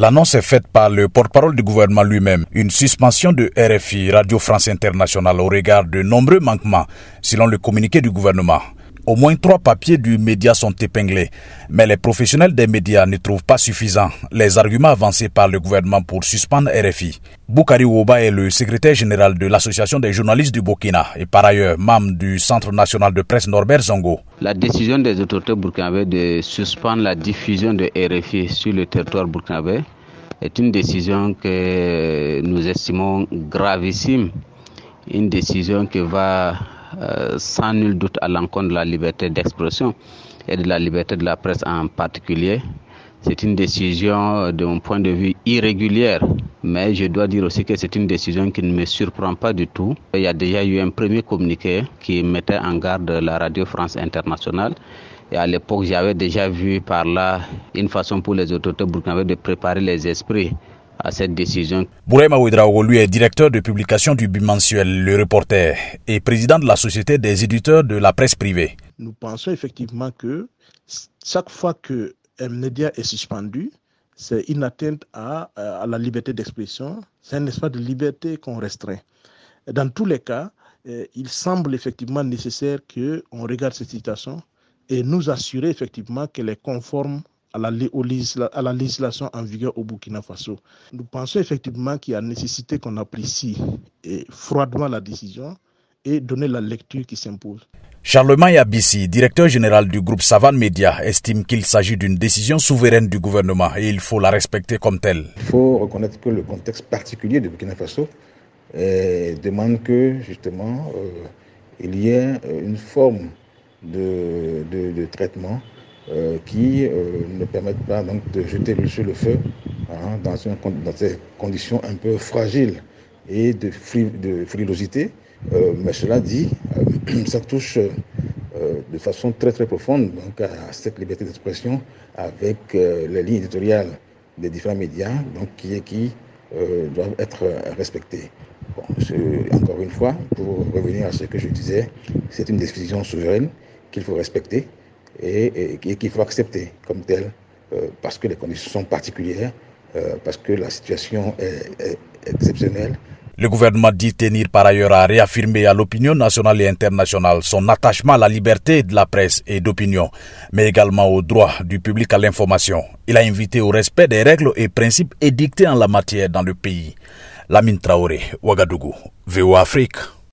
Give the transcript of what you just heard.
L'annonce est faite par le porte-parole du gouvernement lui-même. Une suspension de RFI, Radio France Internationale, au regard de nombreux manquements, selon le communiqué du gouvernement. Au moins trois papiers du média sont épinglés, mais les professionnels des médias ne trouvent pas suffisants les arguments avancés par le gouvernement pour suspendre RFI. Boukari Ouba est le secrétaire général de l'Association des journalistes du Burkina et par ailleurs membre du Centre national de presse Norbert Zongo. La décision des autorités burkinabées de suspendre la diffusion de RFI sur le territoire burkinabé est une décision que nous estimons gravissime, une décision qui va sans nul doute à l'encontre de la liberté d'expression et de la liberté de la presse en particulier. C'est une décision de mon point de vue irrégulière, mais je dois dire aussi que c'est une décision qui ne me surprend pas du tout. Il y a déjà eu un premier communiqué qui mettait en garde la Radio France Internationale. Et à l'époque, j'avais déjà vu par là une façon pour les autorités burkinabées de préparer les esprits à cette décision. Bourema Ouedraogo, lui, est directeur de publication du bimensuel Le Reporter et président de la Société des éditeurs de la presse privée. Nous pensons effectivement que chaque fois qu'un média est suspendu, c'est une atteinte à, à la liberté d'expression, c'est un espace de liberté qu'on restreint. Dans tous les cas, euh, il semble effectivement nécessaire qu'on regarde cette situation et nous assurer effectivement qu'elle est conforme à la, à la législation en vigueur au Burkina Faso. Nous pensons effectivement qu'il y a nécessité qu'on apprécie froidement la décision et donner la lecture qui s'impose. Charlemagne Abissi, directeur général du groupe Savane Média, estime qu'il s'agit d'une décision souveraine du gouvernement et il faut la respecter comme telle. Il faut reconnaître que le contexte particulier du Burkina Faso euh, demande que justement euh, il y ait une forme de, de, de traitement euh, qui euh, ne permettent pas donc, de jeter le sur le feu hein, dans, ces conditions un peu fragiles et de, frilosité. Euh, mais cela dit, ça touche de façon très très profonde donc, à cette liberté d'expression avec les lignes éditoriales des différents médias donc, qui, doivent être respectées. Encore une fois, pour revenir à ce que je disais, c'est une décision souveraine qu'il faut respecter et, qu'il faut accepter comme tel euh, parce que les conditions sont particulières, euh, parce que la situation est, exceptionnelle. Le gouvernement dit tenir par ailleurs à réaffirmer à l'opinion nationale et internationale son attachement à la liberté de la presse et d'opinion, mais également au droit du public à l'information. Il a invité au respect des règles et principes édictés en la matière dans le pays. Lamine Traoré, Ouagadougou, VO Afrique.